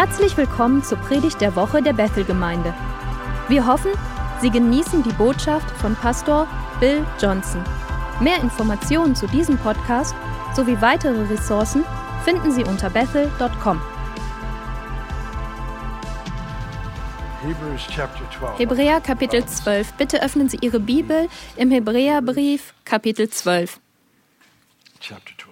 Herzlich willkommen zur Predigt der Woche der Bethel-Gemeinde. Wir hoffen, Sie genießen die Botschaft von Pastor Bill Johnson. Mehr Informationen zu diesem Podcast sowie weitere Ressourcen finden Sie unter bethel.com. Hebräer Kapitel 12. Bitte öffnen Sie Ihre Bibel im Hebräerbrief Kapitel 12. Chapter 12.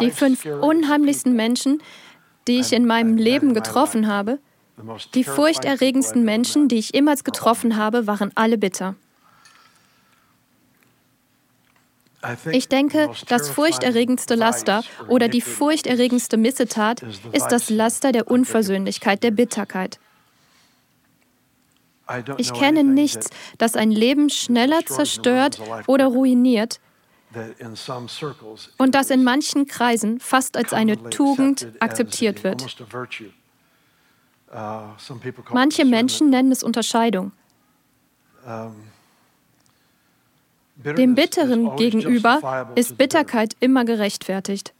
Die fünf unheimlichsten Menschen, die ich in meinem Leben getroffen habe, die furchterregendsten Menschen, die ich jemals getroffen habe, waren alle bitter. Ich denke, das furchterregendste Laster oder die furchterregendste Missetat ist das Laster der Unversöhnlichkeit, der Bitterkeit. Ich kenne nichts, das ein Leben schneller zerstört oder ruiniert, und das in manchen Kreisen fast als eine Tugend akzeptiert wird. Uh, Manche Menschen nennen es Unterscheidung. Dem Bitteren gegenüber ist Bitterkeit immer gerechtfertigt.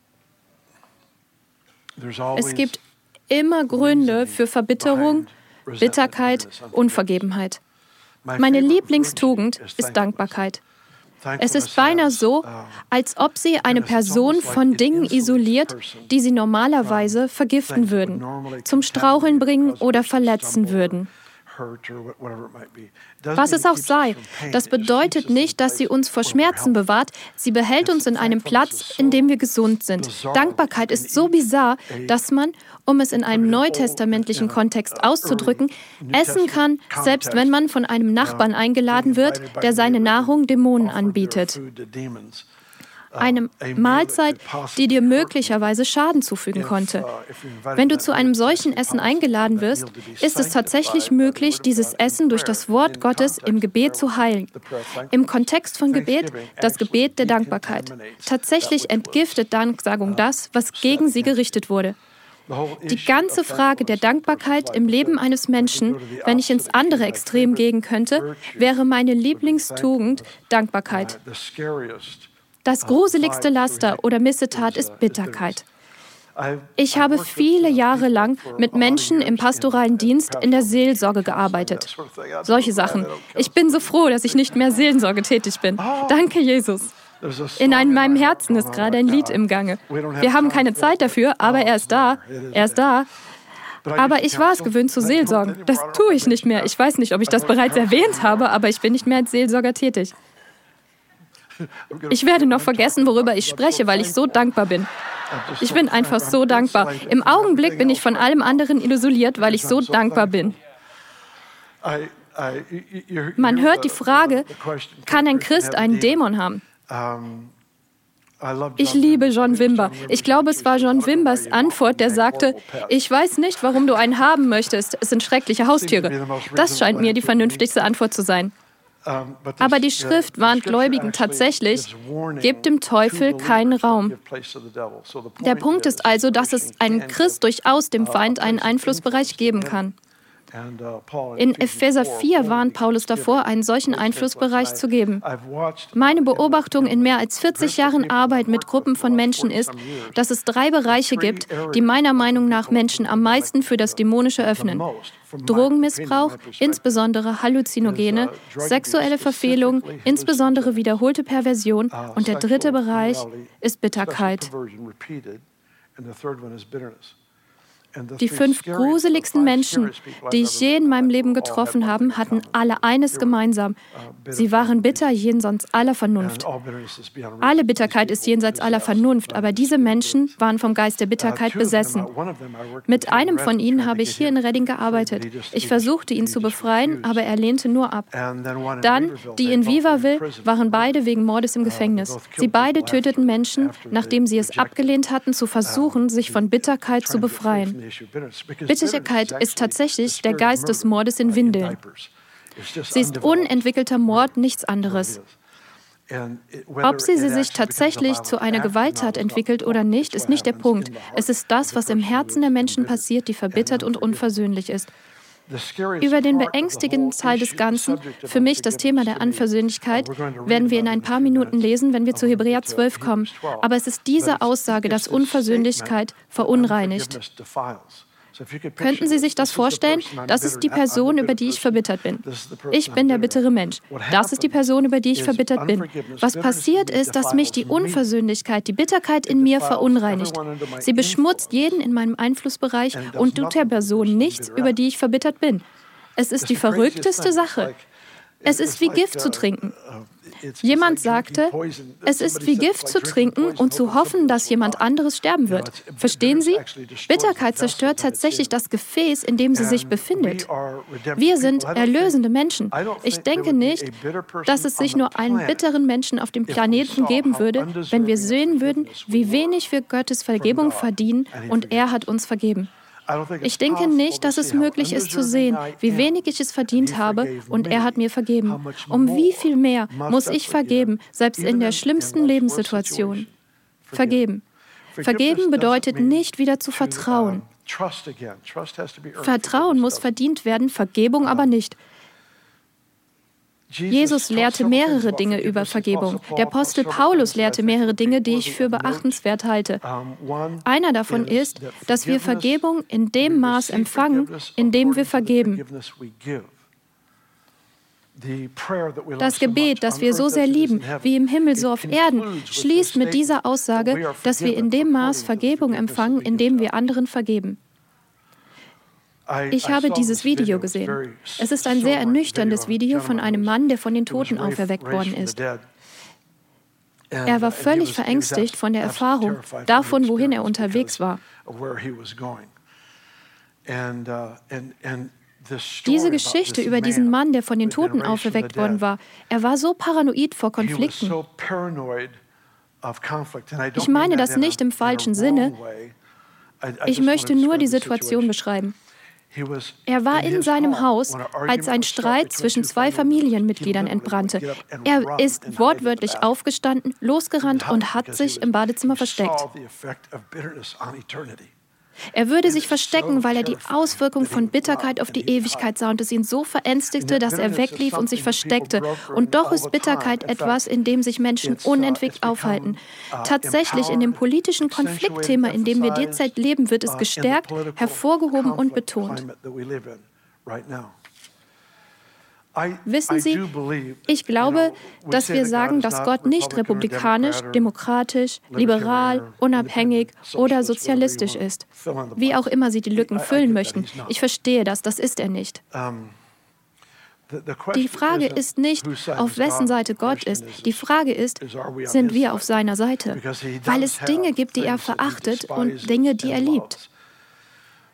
Es gibt immer Gründe für Verbitterung, Bitterkeit, Unvergebenheit. Meine Lieblingstugend ist Dankbarkeit. Es ist beinahe so, als ob sie eine Person von Dingen isoliert, die sie normalerweise vergiften würden, zum Straucheln bringen oder verletzen würden. Was es auch sei, das bedeutet nicht, dass sie uns vor Schmerzen bewahrt. Sie behält uns in einem Platz, in dem wir gesund sind. Dankbarkeit ist so bizarr, dass man, um es in einem neutestamentlichen Kontext auszudrücken, essen kann, selbst wenn man von einem Nachbarn eingeladen wird, der seine Nahrung Dämonen anbietet. eine Mahlzeit, die dir möglicherweise Schaden zufügen konnte. Wenn du zu einem solchen Essen eingeladen wirst, ist es tatsächlich möglich, dieses Essen durch das Wort Gottes im Gebet zu heilen. Im Kontext von Gebet das Gebet der Dankbarkeit. Tatsächlich entgiftet Danksagung das, was gegen sie gerichtet wurde. Die ganze Frage der Dankbarkeit im Leben eines Menschen, wenn ich ins andere Extrem gehen könnte, wäre meine Lieblingstugend Dankbarkeit. Das gruseligste Laster oder Missetat ist Bitterkeit. Ich habe viele Jahre lang mit Menschen im pastoralen Dienst in der Seelsorge gearbeitet. Solche Sachen. Ich bin so froh, dass ich nicht mehr Seelsorge tätig bin. Danke, Jesus. In einem, meinem Herzen ist gerade ein Lied im Gange. Wir haben keine Zeit dafür, aber er ist da. Er ist da. Aber ich war es gewöhnt zu Seelsorgen. Das tue ich nicht mehr. Ich weiß nicht, ob ich das bereits erwähnt habe, aber ich bin nicht mehr als Seelsorger tätig. Ich werde noch vergessen, worüber ich spreche, weil ich so dankbar bin. Ich bin einfach so dankbar. Im Augenblick bin ich von allem anderen isoliert, weil ich so dankbar bin. Man hört die Frage, kann ein Christ einen Dämon haben? Ich liebe John Wimber. Ich glaube, es war John Wimbers Antwort, der sagte, ich weiß nicht, warum du einen haben möchtest. Es sind schreckliche Haustiere. Das scheint mir die vernünftigste Antwort zu sein. Aber die Schrift warnt Gläubigen tatsächlich, gebt dem Teufel keinen Raum. Der Punkt ist also, dass es einem Christ durchaus dem Feind einen Einflussbereich geben kann. Uh, in Epheser 4 warnt Paulus davor, einen solchen Einflussbereich zu geben. Meine Beobachtung in mehr als 40 Jahren Arbeit mit Gruppen von Menschen ist, dass es drei Bereiche gibt, die meiner Meinung nach Menschen am meisten für das Dämonische öffnen. Drogenmissbrauch, insbesondere Halluzinogene, sexuelle Verfehlung, insbesondere wiederholte Perversion uh, und der dritte Bereich ist Bitterkeit. Die fünf gruseligsten Menschen, die ich je in meinem Leben getroffen habe, hatten alle eines gemeinsam. Sie waren bitter jenseits aller Vernunft. Alle Bitterkeit ist jenseits aller Vernunft, aber diese Menschen waren vom Geist der Bitterkeit besessen. Mit einem von ihnen habe ich hier in Redding gearbeitet. Ich versuchte ihn zu befreien, aber er lehnte nur ab. Dann, die in Vivaville, waren beide wegen Mordes im Gefängnis. Sie beide töteten Menschen, nachdem sie es abgelehnt hatten, zu versuchen, sich von Bitterkeit zu befreien. Bitterkeit ist tatsächlich der Geist des Mordes in Windeln. Sie ist unentwickelter Mord, nichts anderes. Ob sie sich tatsächlich zu einer Gewalttat entwickelt oder nicht, ist nicht der Punkt. Es ist das, was im Herzen der Menschen passiert, die verbittert und unversöhnlich ist. Über den beängstigenden Teil des Ganzen, für mich das Thema der Anversöhnlichkeit, werden wir in ein paar Minuten lesen, wenn wir zu Hebräer 12 kommen. Aber es ist diese Aussage, dass Unversöhnlichkeit verunreinigt. Könnten Sie sich das vorstellen? Das ist die Person, über die ich verbittert bin. Ich bin der bittere Mensch. Das ist die Person, über die ich verbittert bin. Was passiert ist, dass mich die Unversöhnlichkeit, die Bitterkeit in mir verunreinigt. Sie beschmutzt jeden in meinem Einflussbereich und tut der Person nichts, über die ich verbittert bin. Es ist die verrückteste Sache. Es ist wie Gift zu trinken. Jemand sagte, es ist wie Gift zu trinken und zu hoffen, dass jemand anderes sterben wird. Verstehen Sie? Bitterkeit zerstört tatsächlich das Gefäß, in dem sie sich befindet. Wir sind erlösende Menschen. Ich denke nicht, dass es sich nur einen bitteren Menschen auf dem Planeten geben würde, wenn wir sehen würden, wie wenig wir Gottes Vergebung verdienen und er hat uns vergeben. Ich denke nicht, dass es möglich ist zu sehen, wie wenig ich es verdient habe und er hat mir vergeben. Um wie viel mehr muss ich vergeben, selbst in der schlimmsten Lebenssituation? Vergeben. Vergeben bedeutet nicht wieder zu vertrauen. Vertrauen muss verdient werden, Vergebung aber nicht. Jesus lehrte mehrere Dinge über Vergebung. Der Apostel Paulus lehrte mehrere Dinge, die ich für beachtenswert halte. Einer davon ist, dass wir Vergebung in dem Maß empfangen, in dem wir vergeben. Das Gebet, das wir so sehr lieben, wie im Himmel so auf Erden, schließt mit dieser Aussage, dass wir in dem Maß Vergebung empfangen, in dem wir anderen vergeben. Ich habe dieses Video gesehen. Es ist ein sehr ernüchterndes Video von einem Mann, der von den Toten auferweckt worden ist. Er war völlig verängstigt von der Erfahrung, davon, wohin er unterwegs war. Diese Geschichte über diesen Mann, der von den Toten auferweckt worden war, er war so paranoid vor Konflikten. Ich meine das nicht im falschen Sinne. Ich möchte nur die Situation beschreiben. Er war in seinem Haus, als ein Streit zwischen zwei Familienmitgliedern entbrannte. Er ist wortwörtlich aufgestanden, losgerannt und hat sich im Badezimmer versteckt. Er würde sich verstecken, weil er die Auswirkung von Bitterkeit auf die Ewigkeit sah und es ihn so verängstigte, dass er weglief und sich versteckte. Und doch ist Bitterkeit etwas, in dem sich Menschen unentwegt aufhalten. Tatsächlich in dem politischen Konfliktthema, in dem wir derzeit leben, wird es gestärkt, hervorgehoben und betont. Wissen Sie, ich glaube, dass wir sagen, dass Gott nicht republikanisch, demokratisch, liberal, unabhängig oder sozialistisch ist. Wie auch immer Sie die Lücken füllen möchten. Ich verstehe das, das ist er nicht. Die Frage ist nicht, auf wessen Seite Gott ist. Die Frage ist, sind wir auf seiner Seite? Weil es Dinge gibt, die er verachtet und Dinge, die er liebt.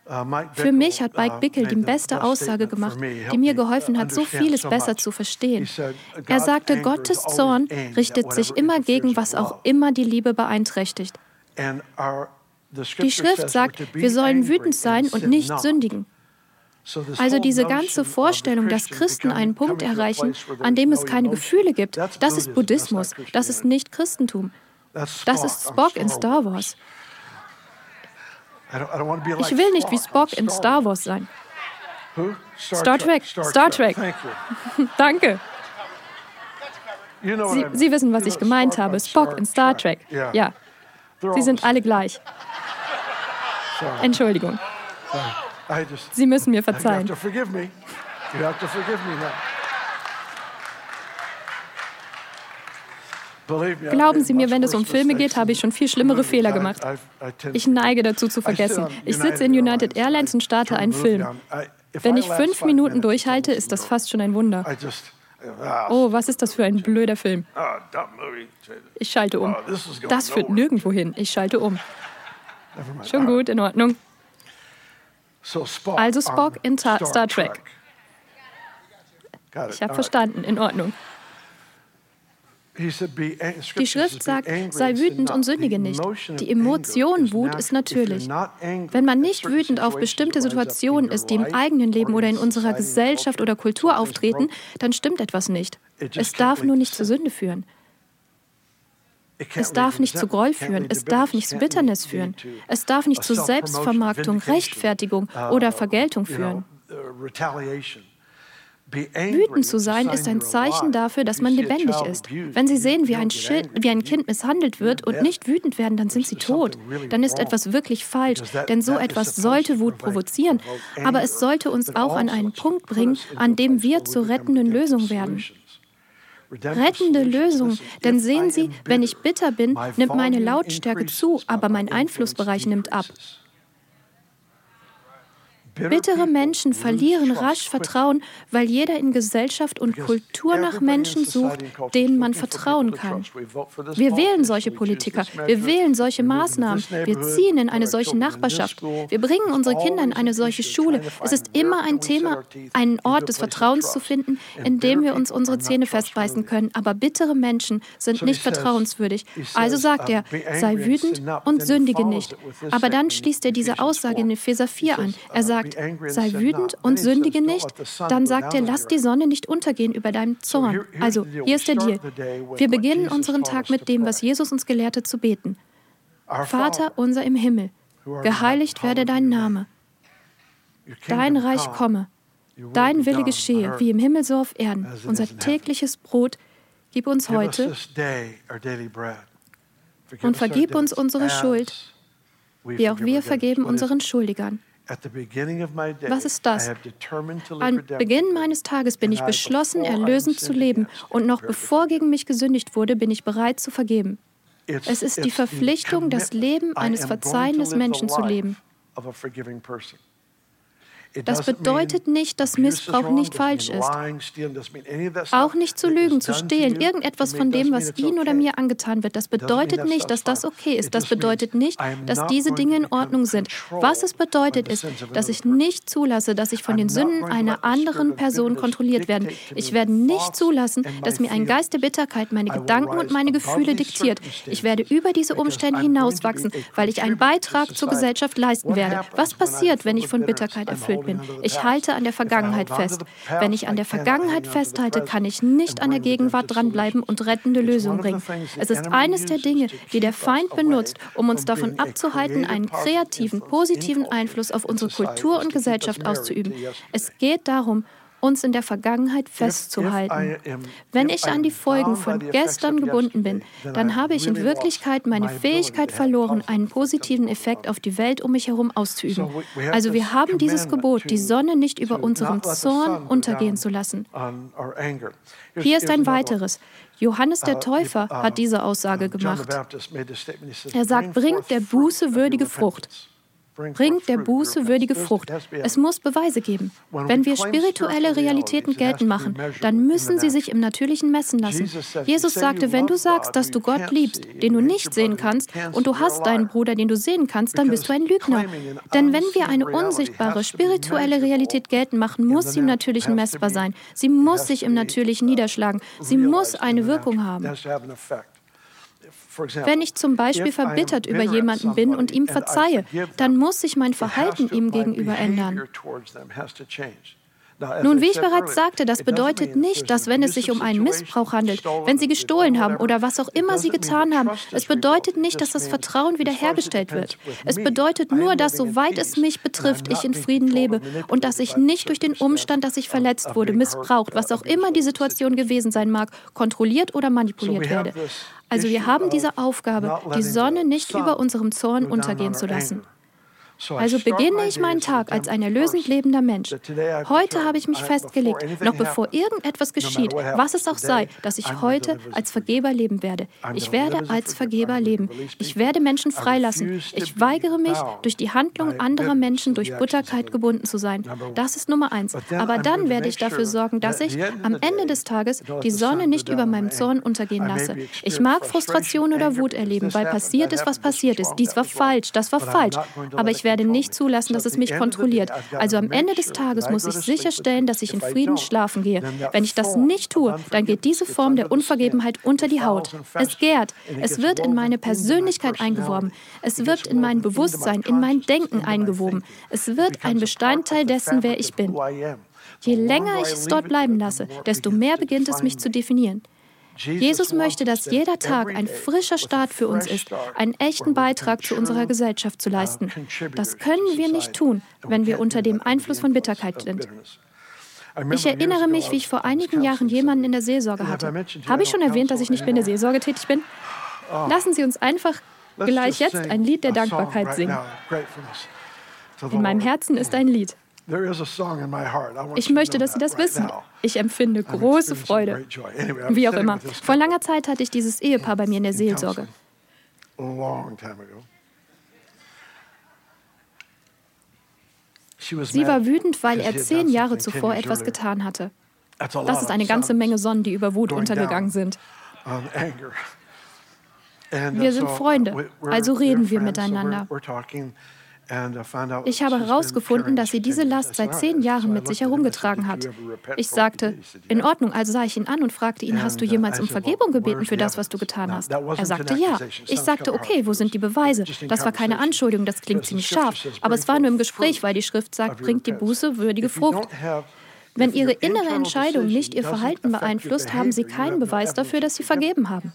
Uh, Für mich hat Mike uh, Bickle die beste Aussage gemacht, die mir geholfen hat, so vieles besser zu verstehen. Er sagte, Gottes Zorn richtet sich immer gegen, was auch immer die Liebe beeinträchtigt. Die Schrift sagt, wir sollen wütend sein und nicht sündigen. Also diese ganze Vorstellung, dass Christen einen Punkt erreichen, an dem es keine Gefühle gibt, das ist Buddhismus, das ist nicht Christentum. Das ist Spock in Star Wars. Ich will nicht wie Spock in Star Wars sein. Star Trek, Star Trek. Danke. Sie, Sie, wissen, was ich gemeint habe. Spock in Star Trek. Ja. Sie sind alle gleich. Entschuldigung. Sie müssen mir verzeihen. Glauben Sie mir, wenn es um Filme geht, habe ich schon viel schlimmere Fehler gemacht. Ich neige dazu zu vergessen. Ich sitze in United Airlines und starte einen Film. Wenn ich fünf Minuten durchhalte, ist das fast schon ein Wunder. Oh, was ist das für ein blöder Film? Ich schalte um. Das führt nirgendwo hin. Ich schalte um. Schon gut, in Ordnung. Also Spock in Star Trek. Ich habe verstanden, in Ordnung. Die Schrift sagt, sei wütend und sündige nicht. Die Emotion Wut ist natürlich. Wenn man nicht wütend auf bestimmte Situationen ist, die im eigenen Leben oder in unserer Gesellschaft oder Kultur auftreten, dann stimmt etwas nicht. Es darf nur nicht zur Sünde führen. Es darf nicht zu Groll führen, es darf nicht zu Bitternis führen, es darf nicht zu Selbstvermarktung, Rechtfertigung oder Vergeltung führen. Wütend zu sein ist ein Zeichen dafür, dass man lebendig ist. Wenn Sie sehen, wie ein, Schild, wie ein Kind misshandelt wird und nicht wütend werden, dann sind Sie tot. Dann ist etwas wirklich falsch, denn so etwas sollte Wut provozieren. Aber es sollte uns auch an einen Punkt bringen, an dem wir zur rettenden Lösung werden. Rettende Lösung. Denn sehen Sie, wenn ich bitter bin, nimmt meine Lautstärke zu, aber mein Einflussbereich nimmt ab. Bittere Menschen verlieren rasch Vertrauen, weil jeder in Gesellschaft und Kultur nach Menschen sucht, denen man vertrauen kann. Wir wählen solche Politiker, wir wählen solche Maßnahmen, wir ziehen in eine solche Nachbarschaft, wir bringen unsere Kinder in eine solche Schule. Es ist immer ein Thema, einen Ort des Vertrauens zu finden, in dem wir uns unsere Zähne festbeißen können. Aber bittere Menschen sind nicht vertrauenswürdig. Also sagt er, sei wütend und sündige nicht. Aber dann schließt er diese Aussage in Epheser 4 an. Er sagt, sagt, sei wütend und sündige nicht, dann sagt er, lass die Sonne nicht untergehen über deinem Zorn. Also, hier ist der Deal. Wir beginnen unseren Tag mit dem, was Jesus uns gelehrte zu beten. Vater unser im Himmel, geheiligt werde dein Name. Dein Reich komme. Dein Wille geschehe, wie im Himmel so auf Erden. Unser tägliches Brot gib uns heute und vergib uns unsere Schuld, wie auch wir vergeben unseren Schuldigern. Was ist das? Am Beginn meines Tages bin ich beschlossen, erlösend zu leben, und noch bevor gegen mich gesündigt wurde, bin ich bereit zu vergeben. Es ist die Verpflichtung, das Leben eines verzeihenden Menschen zu leben. Das bedeutet nicht, dass Missbrauch nicht falsch ist. Auch nicht zu lügen, zu stehlen, irgendetwas von dem, was Ihnen oder mir angetan wird. Das bedeutet nicht, dass das okay ist. Das bedeutet nicht, dass diese Dinge in Ordnung sind. Was es bedeutet, ist, dass ich nicht zulasse, dass ich von den Sünden einer anderen Person kontrolliert werde. Ich werde nicht zulassen, dass mir ein Geist der Bitterkeit meine Gedanken und meine Gefühle diktiert. Ich werde über diese Umstände hinauswachsen, weil ich einen Beitrag zur Gesellschaft leisten werde. Was passiert, wenn ich von Bitterkeit erfüllt bin. Ich halte an der Vergangenheit fest. Wenn ich an der Vergangenheit festhalte, kann ich nicht an der Gegenwart dranbleiben und rettende Lösungen bringen. Es ist eines der Dinge, die der Feind benutzt, um uns davon abzuhalten, einen kreativen, positiven Einfluss auf unsere Kultur und Gesellschaft auszuüben. Es geht darum, uns in der Vergangenheit festzuhalten. Wenn ich an die Folgen von gestern gebunden bin, dann habe ich in Wirklichkeit meine Fähigkeit verloren, einen positiven Effekt auf die Welt um mich herum auszuüben. Also wir haben dieses Gebot, die Sonne nicht über unserem Zorn untergehen zu lassen. Hier ist ein weiteres. Johannes der uh, Täufer hat diese Aussage gemacht. Er sagt, bringt der Buße würdige Frucht bringt der Buße würdige Frucht. Es muss Beweise geben. Wenn wir spirituelle Realitäten geltend machen, dann müssen sie sich im Natürlichen messen lassen. Jesus sagte, wenn du sagst, dass du Gott liebst, den du nicht sehen kannst, und du hast deinen Bruder, den du sehen kannst, dann bist du ein Lügner. Denn wenn wir eine unsichtbare spirituelle Realität geltend machen, muss sie im Natürlichen messbar sein. Sie muss sich im Natürlichen niederschlagen. Sie muss eine Wirkung haben. Wenn ich zum Beispiel verbittert über jemanden bin und ihm verzeihe, dann muss sich mein Verhalten ihm gegenüber ändern. Nun, wie ich bereits sagte, das bedeutet nicht, dass wenn es sich um einen Missbrauch handelt, wenn Sie gestohlen haben oder was auch immer Sie getan haben, es bedeutet nicht, dass das Vertrauen wiederhergestellt wird. Es bedeutet nur, dass soweit es mich betrifft, ich in Frieden lebe und dass ich nicht durch den Umstand, dass ich verletzt wurde, missbraucht, was auch immer die Situation gewesen sein mag, kontrolliert oder manipuliert werde. Also wir haben diese Aufgabe, die Sonne nicht über unserem Zorn untergehen zu lassen. Also beginne ich meinen Tag als ein erlösend lebender Mensch. Heute habe ich mich festgelegt, noch bevor irgendetwas geschieht, was es auch sei, dass ich heute als Vergeber leben werde. Ich werde als Vergeber leben. Ich werde Menschen freilassen. Ich weigere mich, durch die Handlung anderer Menschen durch Butterkeit gebunden zu sein. Das ist Nummer eins. Aber dann werde ich dafür sorgen, dass ich am Ende des Tages die Sonne nicht über meinem Zorn untergehen lasse. Ich mag Frustration oder Wut erleben, weil passiert ist, was passiert ist. Dies war falsch, das war falsch. Aber ich werde nicht zulassen, dass es mich kontrolliert. Also am Ende des Tages muss ich sicherstellen, dass ich in Frieden schlafen gehe. Wenn ich das nicht tue, dann geht diese Form der Unvergebenheit unter die Haut. Es gärt. Es wird in meine Persönlichkeit eingeworben. Es wird in mein Bewusstsein, in mein Denken eingewoben. Es wird ein Bestandteil dessen, wer ich bin. Je länger ich es dort bleiben lasse, desto mehr beginnt es mich zu definieren. Jesus möchte, dass jeder Tag ein frischer Start für uns ist, einen echten Beitrag zu unserer Gesellschaft zu leisten. Das können wir nicht tun, wenn wir unter dem Einfluss von Bitterkeit sind. Ich erinnere mich, wie ich vor einigen Jahren jemanden in der Seelsorge hatte. Habe ich schon erwähnt, dass ich nicht mehr in der Seelsorge tätig bin? Oh. Lassen Sie uns einfach gleich jetzt ein Lied der Dankbarkeit singen. In meinem Herzen ist ein Lied. Ich möchte, dass Sie das wissen. Ich empfinde große Freude. Wie auch immer. Vor langer Zeit hatte ich dieses Ehepaar bei mir in der Seelsorge. Sie war wütend, weil er zehn Jahre zuvor etwas getan hatte. Das ist eine ganze Menge Sonnen, die über Wut untergegangen sind. Wir sind Freunde, also reden wir miteinander. Ich habe herausgefunden, dass sie diese Last seit zehn Jahren mit sich herumgetragen hat. Ich sagte, in Ordnung, also sah ich ihn an und fragte ihn, hast du jemals um Vergebung gebeten für das, was du getan hast? Er sagte ja. Ich sagte, okay, wo sind die Beweise? Das war keine Anschuldigung, das klingt ziemlich scharf, aber es war nur im Gespräch, weil die Schrift sagt, bringt die Buße würdige Frucht. Wenn Ihre innere Entscheidung nicht Ihr Verhalten beeinflusst, haben Sie keinen Beweis dafür, dass Sie vergeben haben.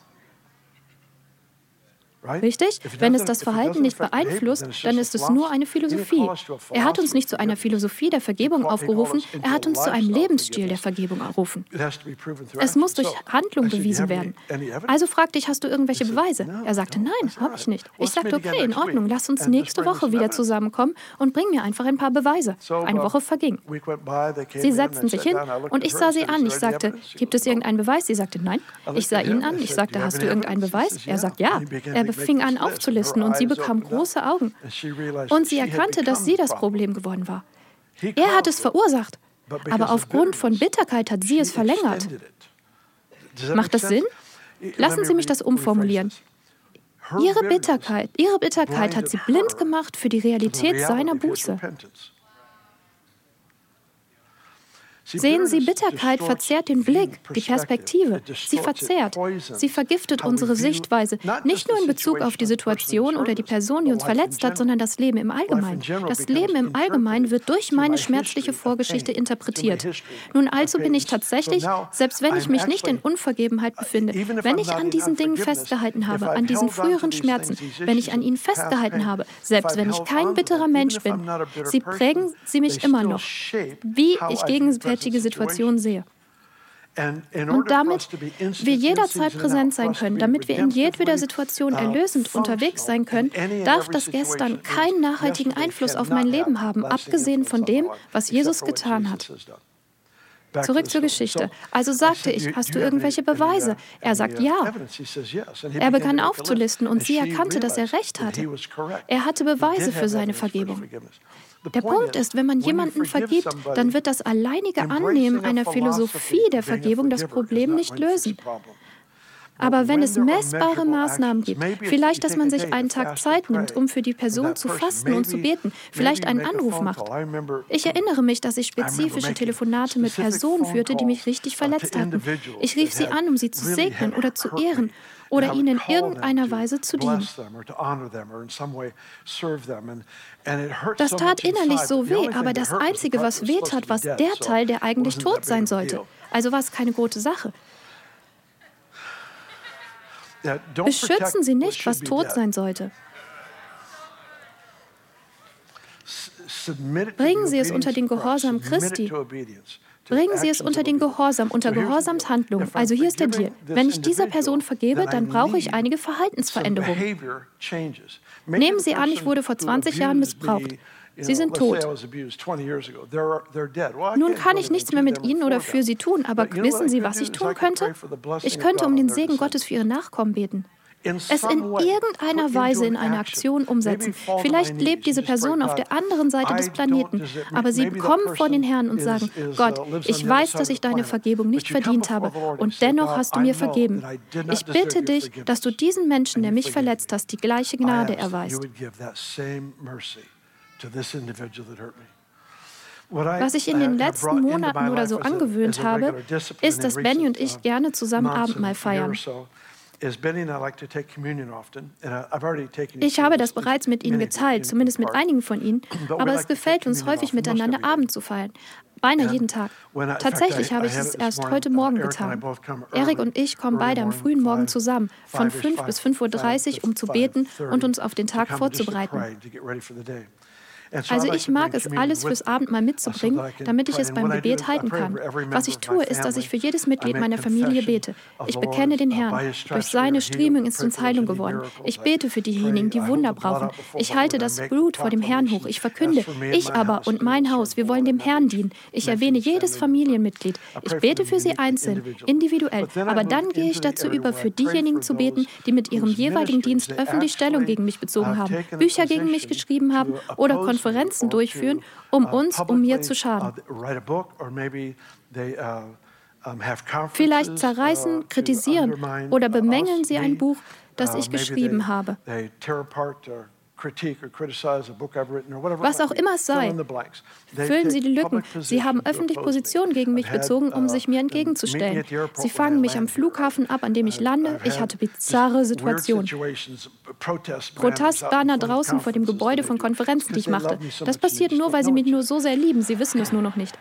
Richtig? Wenn es das Verhalten nicht beeinflusst, dann ist es nur eine Philosophie. Er hat uns nicht zu einer Philosophie der Vergebung aufgerufen, er hat uns zu einem Lebensstil der Vergebung aufgerufen. Es muss durch Handlung bewiesen werden. Also fragte ich, hast du irgendwelche Beweise? Er sagte, nein, habe ich nicht. Ich sagte, okay, in Ordnung, lass uns nächste Woche wieder zusammenkommen und bring mir einfach ein paar Beweise. Eine Woche verging. Sie setzten sich hin und ich sah sie an. Ich sagte, gibt es irgendeinen Beweis? Sie sagte, nein. Ich sah ihn an. Ich sagte, hast du irgendeinen Beweis? Er sagt, ja. Er fing an aufzulisten und sie bekam große Augen. Und sie erkannte, dass sie das Problem geworden war. Er hat es verursacht, aber aufgrund von Bitterkeit hat sie es verlängert. Macht das Sinn? Lassen Sie mich das umformulieren. Ihre Bitterkeit, ihre Bitterkeit hat sie blind gemacht für die Realität seiner Buße. Sehen Sie, Bitterkeit verzerrt den Blick, die Perspektive. Sie verzerrt. Sie vergiftet unsere Sichtweise, nicht nur in Bezug auf die Situation oder die Person, die uns verletzt hat, sondern das Leben im Allgemeinen. Das Leben im Allgemeinen wird durch meine schmerzliche Vorgeschichte interpretiert. Nun also bin ich tatsächlich, selbst wenn ich mich nicht in Unvergebenheit befinde, wenn ich an diesen Dingen festgehalten habe, an diesen früheren Schmerzen, wenn ich an ihnen festgehalten habe, selbst wenn ich kein bitterer Mensch bin, sie prägen sie mich immer noch. Wie ich gegenwärtig gegenwärtige Situation sehe. Und damit wir jederzeit präsent sein können, damit wir in jedweder Situation uh, erlösend unterwegs sein können, darf das Gestern keinen nachhaltigen Einfluss auf mein Leben haben, abgesehen von dem, was Jesus getan hat. Zurück zur Geschichte. Also sagte ich, hast du irgendwelche Beweise? Er sagt ja. Er begann aufzulisten und sie erkannte, dass er recht hatte. Er hatte Beweise für seine Vergebung. Der Punkt ist, wenn man jemanden vergibt, dann wird das alleinige Annehmen einer Philosophie der Vergebung das Problem nicht lösen. Aber wenn es messbare Maßnahmen gibt, vielleicht, dass man sich einen Tag Zeit nimmt, um für die Person zu fasten und zu beten, vielleicht einen Anruf macht. Ich erinnere mich, dass ich spezifische Telefonate mit Personen führte, die mich richtig verletzt hatten. Ich rief sie an, um sie zu segnen oder zu ehren oder ihnen in irgendeiner Weise zu dienen. Das tat innerlich so weh, aber das Einzige, was weh tat, war der Teil, der eigentlich tot sein sollte. Also war es keine gute Sache. Beschützen Sie nicht, was tot sein sollte. Bringen Sie es unter den Gehorsam Christi. Bringen Sie es unter den Gehorsam, unter Gehorsamshandlungen. Also hier ist der Deal. Wenn ich dieser Person vergebe, dann brauche ich einige Verhaltensveränderungen. Nehmen Sie an, ich wurde vor 20 Jahren missbraucht. Sie sind tot. Nun kann ich nichts mehr mit Ihnen oder für Sie tun, aber wissen Sie, was ich tun könnte? Ich könnte um den Segen Gottes für Ihre Nachkommen beten es in irgendeiner Weise in eine Aktion umsetzen. Vielleicht lebt diese Person auf der anderen Seite des Planeten, aber sie kommen vor den Herrn und sagen, Gott, ich weiß, dass ich deine Vergebung nicht verdient habe und dennoch hast du mir vergeben. Ich bitte dich, dass du diesen Menschen, der mich verletzt hast, die gleiche Gnade erweist. Was ich in den letzten Monaten oder so angewöhnt habe, ist, dass Benny und ich gerne zusammen Abendmahl feiern. Ich habe das bereits mit Ihnen geteilt, zumindest mit einigen von Ihnen, aber es gefällt uns häufig miteinander Abend zu feiern. Beinahe jeden Tag. Tatsächlich habe ich es erst heute Morgen getan. Erik und ich kommen beide am frühen Morgen zusammen, von 5 bis 5.30 Uhr, um zu beten und uns auf den Tag vorzubereiten. Also ich mag es, alles fürs Abendmahl mitzubringen, damit ich es beim Gebet halten kann. Was ich tue, ist, dass ich für jedes Mitglied meiner Familie bete. Ich bekenne den Herrn. Durch seine Striemen ist uns Heilung geworden. Ich bete für diejenigen, die Wunder brauchen. Ich halte das Blut vor dem Herrn hoch. Ich verkünde, ich aber und mein Haus, wir wollen dem Herrn dienen. Ich erwähne jedes Familienmitglied. Ich bete für sie einzeln, individuell. Aber dann gehe ich dazu über, für diejenigen zu beten, die mit ihrem jeweiligen Dienst öffentlich Stellung gegen mich bezogen haben, Bücher gegen mich geschrieben haben oder Konferenzen Konferenzen durchführen, um uh, uns, um mir zu schaden. Uh, uh, Vielleicht zerreißen, kritisieren oder bemängeln sie ein Buch, das ich geschrieben habe. Was auch immer es sei, füllen Sie die Lücken. Sie haben öffentlich Positionen gegen mich bezogen, um sich mir entgegenzustellen. Sie fangen mich am Flughafen ab, an dem ich lande. Ich hatte bizarre Situationen. Protestbanner draußen vor dem Gebäude von Konferenzen, die ich machte. Das passiert nur, weil Sie mich nur so sehr lieben. Sie wissen es nur noch nicht.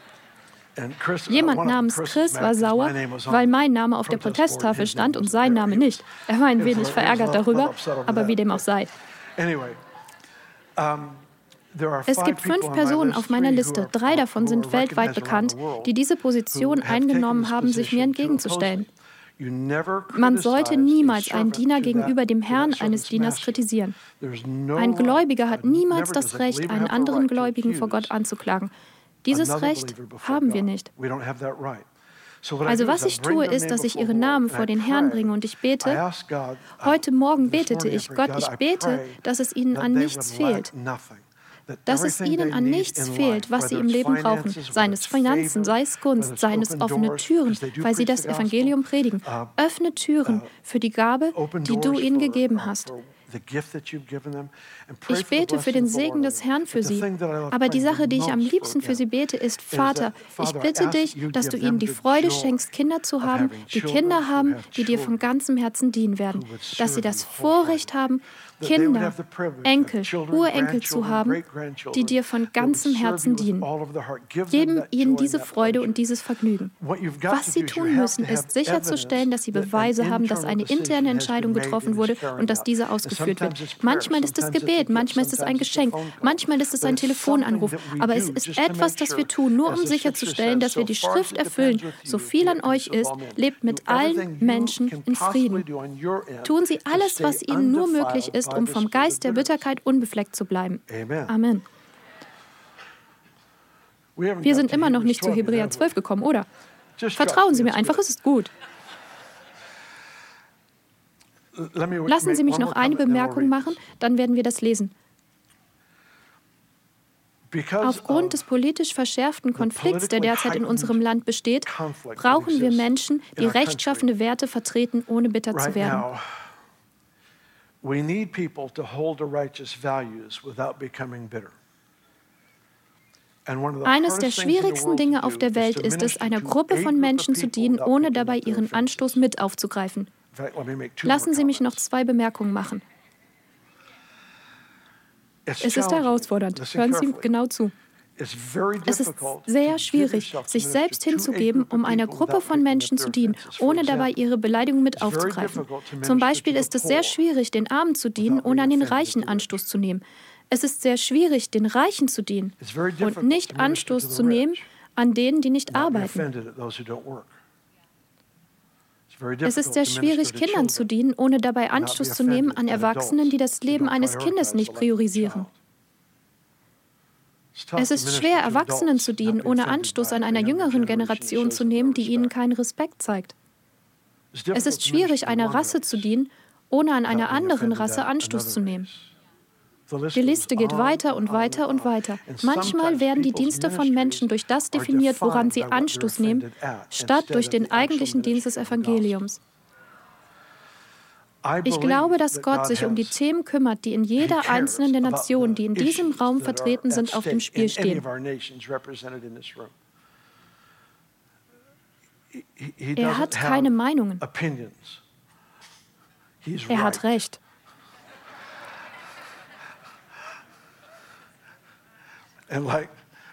Jemand namens Chris war sauer, weil mein Name auf der Protesttafel stand und sein Name nicht. Er war ein wenig verärgert darüber, aber wie dem auch sei. Es gibt fünf Personen auf meiner Liste, drei davon sind weltweit bekannt, die diese Position eingenommen haben, sich mir entgegenzustellen. Man sollte niemals einen Diener gegenüber dem Herrn eines Dieners kritisieren. Ein Gläubiger hat niemals das Recht, einen anderen Gläubigen vor Gott anzuklagen. Dieses Recht haben wir nicht. Also was ich tue, ist, dass ich ihren Namen vor den Herrn bringe und ich bete. Heute Morgen betete ich, Gott, ich bete, dass es ihnen an nichts fehlt. Dass es ihnen an nichts fehlt, was sie im Leben brauchen, seien es Finanzen, sei es Kunst, seien es offene Türen, weil sie das Evangelium predigen. Öffne Türen für die Gabe, die du ihnen gegeben hast. Ich bete für den Segen des Herrn für sie. Aber die Sache, die ich am liebsten für sie bete, ist, Vater, ich bitte dich, dass du ihnen die Freude schenkst, Kinder zu haben, die Kinder haben, die dir von ganzem Herzen dienen werden. Dass sie das Vorrecht haben, Kinder, Enkel, Urenkel zu haben, die dir von ganzem Herzen dienen. Geben ihnen diese Freude und dieses Vergnügen. Was sie tun müssen, ist sicherzustellen, dass sie Beweise haben, dass eine interne Entscheidung getroffen wurde und dass diese ausgeführt wird. Manchmal ist es Gebet, manchmal ist es ein Geschenk, manchmal ist es ein Telefonanruf, aber es ist etwas, das wir tun, nur um sicherzustellen, dass wir die Schrift erfüllen. So viel an euch ist, lebt mit allen Menschen in Frieden. Tun Sie alles, was Ihnen nur möglich ist, ist, um vom Geist der Bitterkeit unbefleckt zu bleiben. Amen. Wir sind immer noch nicht zu Hebräer 12 gekommen, oder? Vertrauen Sie mir einfach, es ist gut. Lassen Sie mich noch eine Bemerkung machen, dann werden wir das lesen. Aufgrund des politisch verschärften Konflikts, der derzeit in unserem Land besteht, brauchen wir Menschen, die rechtschaffene Werte vertreten, ohne bitter zu werden. We need people to hold to righteous values without becoming bitter. Eines der schwierigsten Dinge auf der Welt ist es, einer Gruppe von Menschen zu dienen, ohne dabei ihren Anstoß mit aufzugreifen. Lassen Sie mich noch zwei Bemerkungen machen. Es ist herausfordernd. Hören Sie genau zu. Es ist sehr schwierig, sich selbst hinzugeben, um einer Gruppe von Menschen zu dienen, ohne dabei ihre Beleidigung mit aufzugreifen. Zum Beispiel ist es sehr schwierig, den Armen zu dienen, ohne an den Reichen Anstoß zu nehmen. Es ist sehr schwierig, den Reichen zu dienen und nicht Anstoß zu nehmen an denen, die nicht arbeiten. Es ist sehr schwierig, Kindern zu dienen, ohne dabei Anstoß zu nehmen an Erwachsenen, die das Leben eines Kindes nicht priorisieren. Es ist schwer, Erwachsenen zu dienen, ohne Anstoß an einer jüngeren Generation zu nehmen, die ihnen keinen Respekt zeigt. Es ist schwierig, einer Rasse zu dienen, ohne an einer anderen Rasse Anstoß zu nehmen. Die Liste geht weiter und weiter und weiter. Manchmal werden die Dienste von Menschen durch das definiert, woran sie Anstoß nehmen, statt durch den eigentlichen Dienst des Evangeliums. Ich glaube, dass Gott sich um die Themen kümmert, die in jeder einzelnen der Nationen, die in diesem Raum vertreten sind, auf dem Spiel stehen. Er hat keine Meinungen. Er hat recht.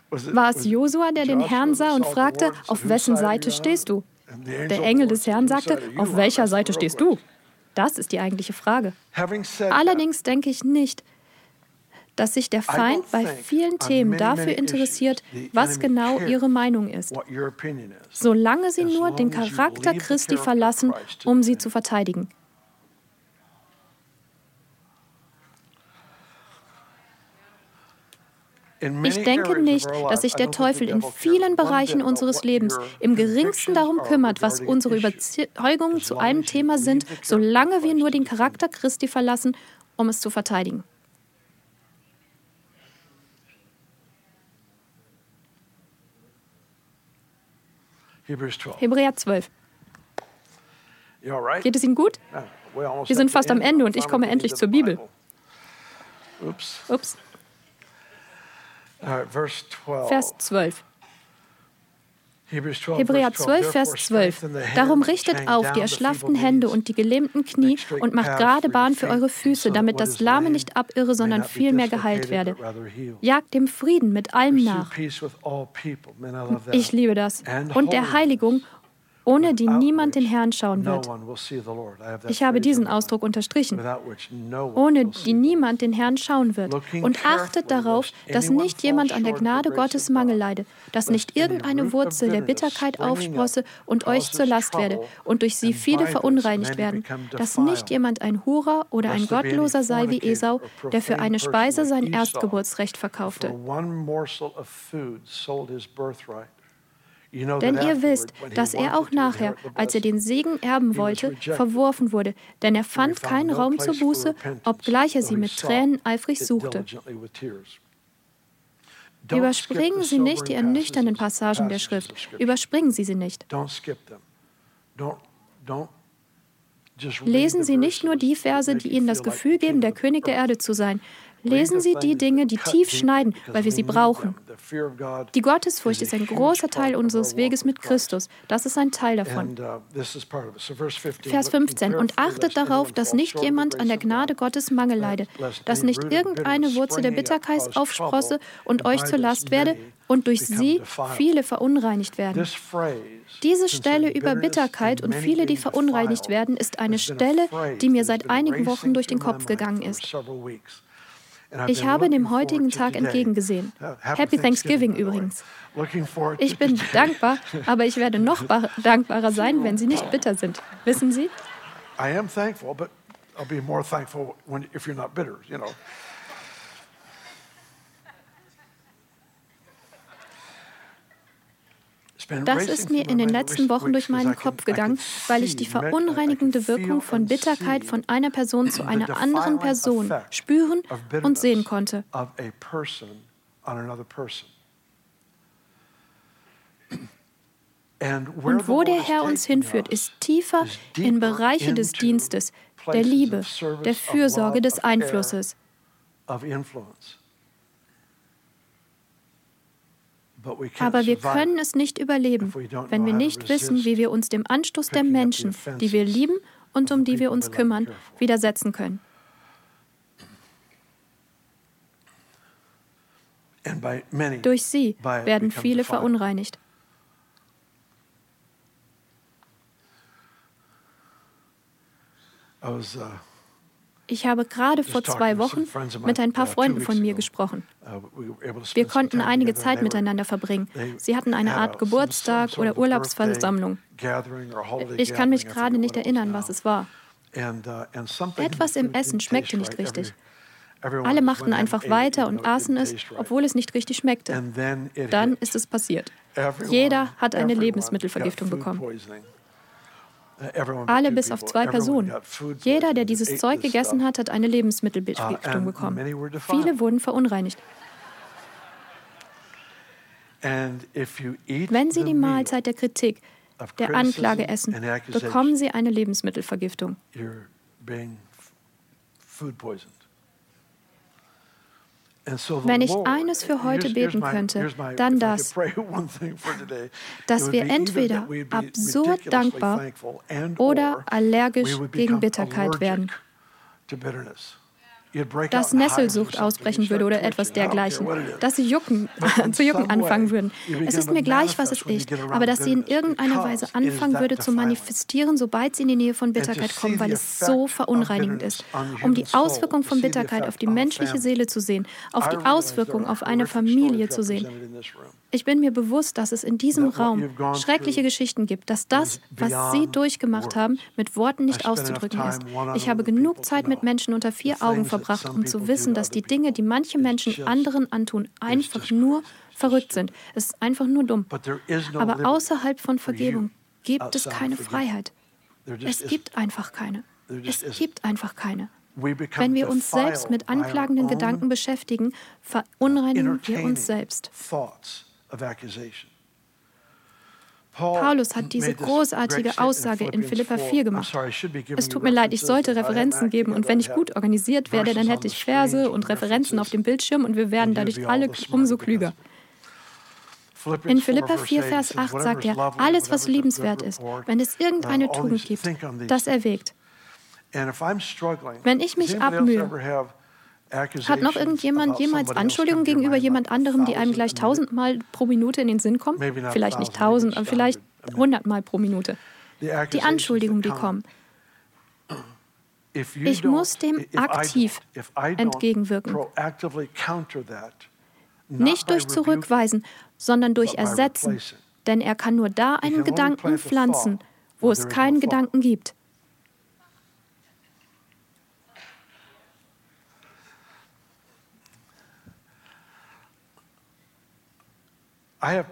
War es Josua, der den Herrn sah und fragte, auf wessen Seite stehst du? Der Engel des Herrn sagte, auf welcher Seite stehst du? Das ist die eigentliche Frage. Allerdings denke ich nicht, dass sich der Feind bei vielen Themen dafür interessiert, was genau ihre Meinung ist, solange sie nur den Charakter Christi verlassen, um sie zu verteidigen. Ich denke nicht, dass sich der Teufel in vielen Bereichen unseres Lebens im geringsten darum kümmert, was unsere Überzeugungen zu einem Thema sind, solange wir nur den Charakter Christi verlassen, um es zu verteidigen. Hebräer 12. Geht es Ihnen gut? Wir sind fast am Ende und ich komme endlich zur Bibel. Ups. Vers 12. Hebräer 12, Vers 12. Darum richtet auf die erschlafften Hände und die gelähmten Knie und macht gerade Bahn für eure Füße, damit das Lahme nicht abirre, sondern vielmehr geheilt werde. Jagt dem Frieden mit allem nach. Ich liebe das. Und der Heiligung ohne die niemand den Herrn schauen wird. Ich habe diesen Ausdruck unterstrichen, ohne die niemand den Herrn schauen wird. Und achtet darauf, dass nicht jemand an der Gnade Gottes Mangel leide, dass nicht irgendeine Wurzel der Bitterkeit aufsprosse und euch zur Last werde und durch sie viele verunreinigt werden, dass nicht jemand ein Hurer oder ein Gottloser sei wie Esau, der für eine Speise sein Erstgeburtsrecht verkaufte. Denn ihr wisst, dass er auch nachher, als er den Segen erben wollte, verworfen wurde, denn er fand keinen Raum zur Buße, obgleich er sie mit Tränen eifrig suchte. Überspringen Sie nicht die ernüchternden Passagen der Schrift. Überspringen Sie sie nicht. Lesen Sie nicht nur die Verse, die Ihnen das Gefühl geben, der König der Erde zu sein. Lesen Sie die Dinge, die tief schneiden, weil wir sie brauchen. Die Gottesfurcht ist ein großer Teil unseres Weges mit Christus. Das ist ein Teil davon. Vers 15. Und achtet darauf, dass nicht jemand an der Gnade Gottes Mangel leide, dass nicht irgendeine Wurzel der Bitterkeit aufsprosse und euch zur Last werde und durch sie viele verunreinigt werden. Diese Stelle über Bitterkeit und viele, die verunreinigt werden, ist eine Stelle, die mir seit einigen Wochen durch den Kopf gegangen ist. Ich habe dem heutigen Tag entgegengesehen. Happy Thanksgiving übrigens. Ich bin dankbar, aber ich werde noch dankbarer sein, wenn Sie nicht bitter sind. Wissen Sie? I am thankful, but I'll be more thankful when, if you're not bitter, you know. Das ist mir in den letzten Wochen durch meinen Kopf gegangen, weil ich die verunreinigende Wirkung von Bitterkeit von einer Person zu einer anderen Person spüren und sehen konnte. Und wo der Herr uns hinführt, ist tiefer in Bereiche des Dienstes, der Liebe, der Fürsorge, des Einflusses. Aber wir können es nicht überleben, wenn wir nicht wissen, wie wir uns dem Anstoß der Menschen, die wir lieben und um die wir uns kümmern, widersetzen können. Durch sie werden viele verunreinigt. I was uh, ich habe gerade vor zwei Wochen mit ein paar uh, Freunden von mir gesprochen. Uh, wir konnten einige Zeit miteinander verbringen. Sie hatten eine Art Geburtstag oder Urlaubsversammlung. Ich kann mich gerade nicht erinnern, was es war. Uh, Etwas im Essen schmeckte nicht richtig. Alle machten einfach weiter und aßen es, obwohl es nicht richtig schmeckte. Dann ist es passiert. Jeder hat eine Lebensmittelvergiftung bekommen. Alle bis auf zwei Personen. Jeder, der dieses Zeug gegessen hat, hat eine Lebensmittelvergiftung uh, bekommen. Viele wurden verunreinigt. Wenn Sie die Mahlzeit der Kritik, der Anklage essen, bekommen Sie eine Lebensmittelvergiftung. Wenn ich eines für heute beten könnte, dann das, dass wir entweder absurd dankbar oder allergisch gegen Bitterkeit werden dass Nesselsucht ausbrechen würde oder etwas dergleichen, dass sie jucken, zu jucken anfangen würden. Es ist mir gleich, was es ist, aber dass sie in irgendeiner Weise anfangen würde zu manifestieren, sobald sie in die Nähe von Bitterkeit kommen, weil es so verunreinigend ist. Um die Auswirkung von Bitterkeit auf die menschliche Seele zu sehen, auf die Auswirkung auf eine Familie zu sehen. Ich bin mir bewusst, dass es in diesem Raum schreckliche Geschichten gibt, dass das, was Sie durchgemacht haben, mit Worten nicht auszudrücken ist. Ich habe genug Zeit mit Menschen unter vier Augen verbracht, um zu wissen, dass die Dinge, die manche Menschen anderen antun, einfach nur verrückt sind. Es ist einfach nur dumm. Aber außerhalb von Vergebung gibt es keine Freiheit. Es gibt einfach keine. Es gibt einfach keine. Wenn wir uns selbst mit anklagenden Gedanken beschäftigen, verunreinigen wir uns selbst. Paulus hat diese großartige Aussage in Philippa 4 gemacht. Es tut mir leid, ich sollte Referenzen geben und wenn ich gut organisiert werde, dann hätte ich Verse und Referenzen auf dem Bildschirm und wir werden dadurch alle umso klüger. In Philippa 4, Vers 8 sagt er, alles, was liebenswert ist, wenn es irgendeine Tugend gibt, das erwägt. Wenn ich mich abmühe, hat noch irgendjemand jemals Anschuldigungen gegenüber jemand anderem, die einem gleich tausendmal pro Minute in den Sinn kommen? Vielleicht nicht tausend, aber vielleicht hundertmal pro Minute. Die Anschuldigungen, die kommen. Ich muss dem aktiv entgegenwirken. Nicht durch Zurückweisen, sondern durch Ersetzen. Denn er kann nur da einen Gedanken pflanzen, wo es keinen Gedanken gibt.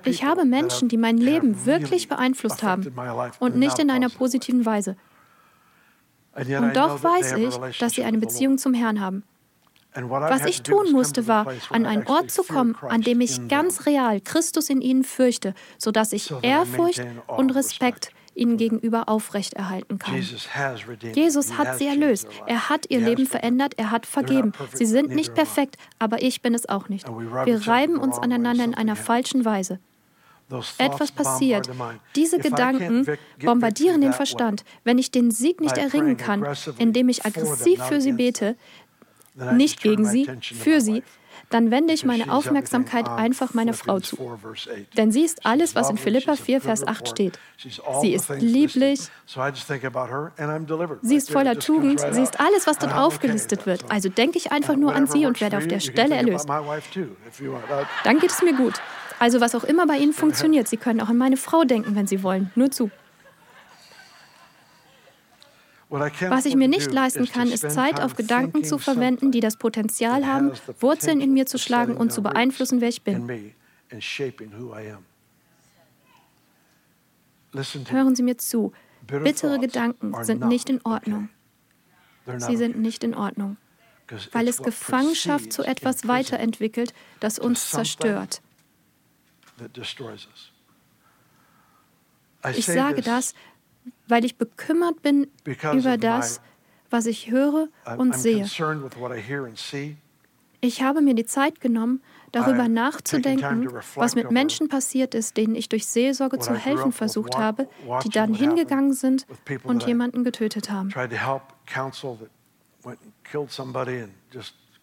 Ich habe Menschen, die mein Leben wirklich beeinflusst haben und nicht in einer positiven Weise. Und doch weiß ich, dass sie eine Beziehung zum Herrn haben. Was ich tun musste, war, an einen Ort zu kommen, an dem ich ganz real Christus in ihnen fürchte, sodass ich Ehrfurcht und Respekt ihnen gegenüber aufrechterhalten kann. Jesus hat sie erlöst. Er hat ihr Leben verändert. Er hat vergeben. Sie sind nicht perfekt, aber ich bin es auch nicht. Wir reiben uns aneinander in einer falschen Weise. Etwas passiert. Diese Gedanken bombardieren den Verstand. Wenn ich den Sieg nicht erringen kann, indem ich aggressiv für sie bete, nicht gegen sie, für sie, dann wende ich meine Aufmerksamkeit einfach meiner Frau zu. Denn sie ist alles, was in Philippa 4, Vers 8 steht. Sie ist lieblich, sie ist voller Tugend, sie ist alles, was dort aufgelistet wird. Also denke ich einfach nur an sie und werde auf der Stelle erlöst. Dann geht es mir gut. Also was auch immer bei Ihnen funktioniert, Sie können auch an meine Frau denken, wenn Sie wollen. Nur zu. Was ich mir nicht leisten kann, ist Zeit auf Gedanken zu verwenden, die das Potenzial haben, Wurzeln in mir zu schlagen und zu beeinflussen, wer ich bin. Hören Sie mir zu. Bittere Gedanken sind nicht in Ordnung. Sie sind nicht in Ordnung, weil es Gefangenschaft zu etwas weiterentwickelt, das uns zerstört. Ich sage das, weil ich bekümmert bin über das, was ich höre und sehe. Ich habe mir die Zeit genommen, darüber nachzudenken, was mit Menschen passiert ist, denen ich durch Seelsorge zu helfen versucht habe, die dann hingegangen sind und jemanden getötet haben.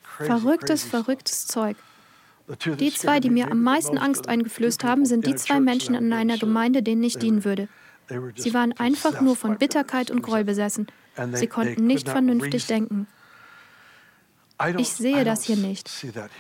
Verrücktes, verrücktes Zeug. Die zwei, die mir am meisten Angst eingeflößt haben, sind die zwei Menschen in einer Gemeinde, denen ich dienen würde. Sie waren einfach nur von Bitterkeit und Groll besessen. Sie konnten nicht vernünftig denken. Ich sehe das hier nicht.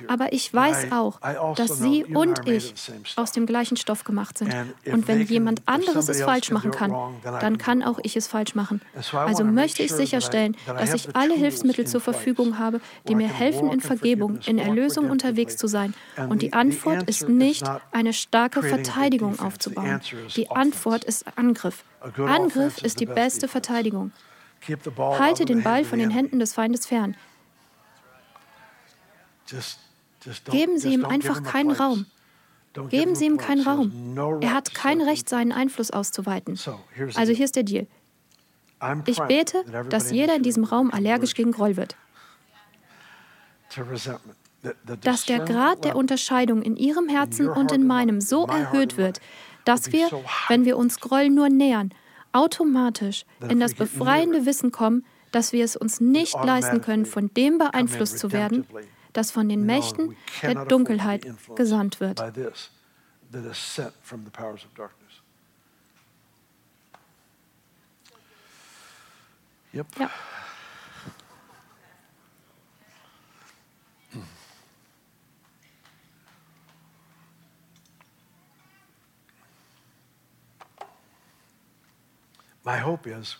Aber ich weiß auch, dass Sie und ich aus dem gleichen Stoff gemacht sind. Und wenn jemand anderes es falsch machen kann, dann kann auch ich es falsch machen. Also möchte ich sicherstellen, dass ich alle Hilfsmittel zur Verfügung habe, die mir helfen, in Vergebung, in Erlösung unterwegs zu sein. Und die Antwort ist nicht, eine starke Verteidigung aufzubauen. Die Antwort ist Angriff. Angriff ist die beste Verteidigung. Halte den Ball von den Händen des Feindes fern. Geben Sie ihm einfach keinen Raum. Geben Sie ihm keinen Raum. Er hat kein Recht, seinen Einfluss auszuweiten. Also hier ist der Deal. Ich bete, dass jeder in diesem Raum allergisch gegen Groll wird. dass der Grad der Unterscheidung in Ihrem Herzen und in meinem so erhöht wird, dass wir, wenn wir uns Groll nur nähern, automatisch in das befreiende Wissen kommen, dass wir es uns nicht leisten können, von dem beeinflusst zu werden, das von den Mächten der Dunkelheit gesandt wird. Ja. My hope is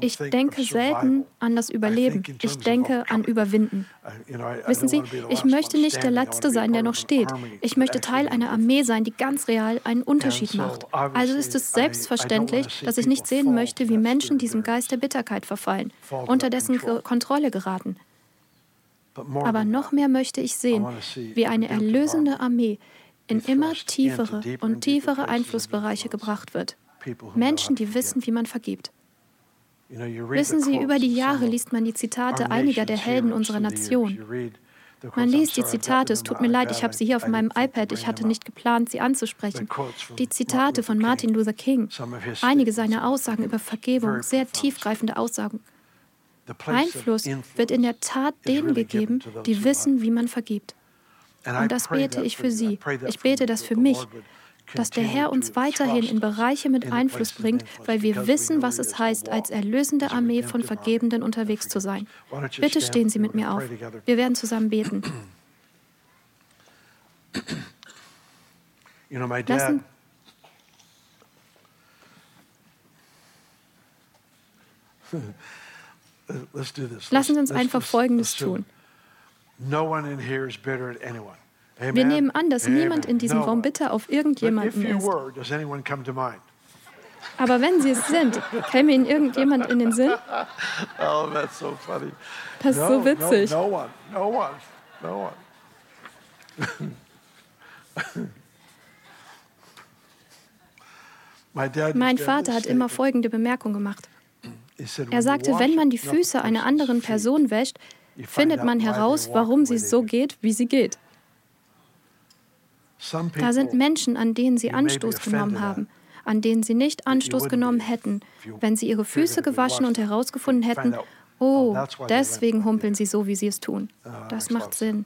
ich denke selten an das Überleben. Ich denke an Überwinden. Wissen Sie, ich möchte nicht der Letzte sein, der noch steht. Ich möchte Teil einer Armee sein, die ganz real einen Unterschied macht. Also ist es selbstverständlich, dass ich nicht sehen möchte, wie Menschen diesem Geist der Bitterkeit verfallen, unter dessen Kontrolle geraten. Aber noch mehr möchte ich sehen, wie eine erlösende Armee in immer tiefere und tiefere Einflussbereiche gebracht wird. Menschen, die wissen, wie man vergibt. Wissen Sie, über die Jahre liest man die Zitate einiger der Helden unserer Nation. Man liest die Zitate, es tut mir leid, ich habe sie hier auf meinem iPad, ich hatte nicht geplant, sie anzusprechen. Die Zitate von Martin Luther King, einige seiner Aussagen über Vergebung, sehr tiefgreifende Aussagen. Einfluss wird in der Tat denen gegeben, die wissen, wie man vergibt. Und das bete ich für Sie. Ich bete das für mich, dass der Herr uns weiterhin in Bereiche mit Einfluss bringt, weil wir wissen, was es heißt, als erlösende Armee von Vergebenden unterwegs zu sein. Bitte stehen Sie mit mir auf. Wir werden zusammen beten. Lassen, Lassen Sie uns einfach Folgendes tun. No one in here is bitter at anyone. Wir nehmen an, dass niemand in diesem Raum bitter auf irgendjemanden ist. Aber wenn sie es sind, käme Ihnen irgendjemand in den Sinn? Oh, that's so funny. Das ist so witzig. No, no one, no one, no one. Mein Vater hat immer folgende Bemerkung gemacht. Er sagte, wenn man die Füße einer anderen Person wäscht, findet man heraus, warum sie so geht, wie sie geht. Da sind Menschen, an denen sie Anstoß genommen haben, an denen sie nicht Anstoß genommen hätten, wenn sie ihre Füße gewaschen und herausgefunden hätten, oh, deswegen humpeln sie so, wie sie es tun. Ah, das macht Sinn.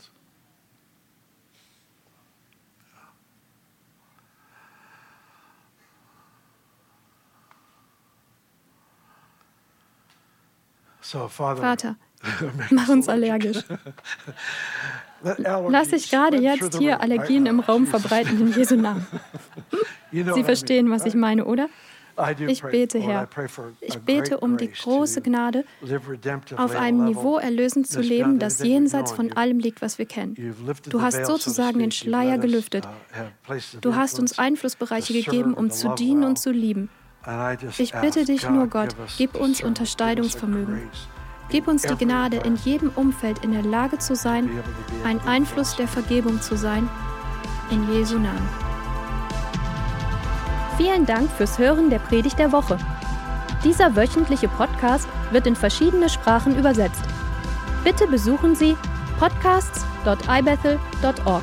Vater, mach uns allergisch. Lass sich gerade jetzt hier Allergien im Raum verbreiten in Jesu Namen. Sie verstehen, was ich meine, oder? Ich bete, Herr, ich bete um die große Gnade, auf einem Niveau erlösend zu leben, das jenseits von allem liegt, was wir kennen. Du hast sozusagen den Schleier gelüftet. Du hast uns Einflussbereiche gegeben, um zu dienen und zu lieben. Ich bitte dich nur, Gott, gib uns Unterscheidungsvermögen. Gib uns die Gnade, in jedem Umfeld in der Lage zu sein, ein Einfluss der Vergebung zu sein. In Jesu Namen. Vielen Dank fürs Hören der Predigt der Woche. Dieser wöchentliche Podcast wird in verschiedene Sprachen übersetzt. Bitte besuchen Sie podcasts.ibethel.org.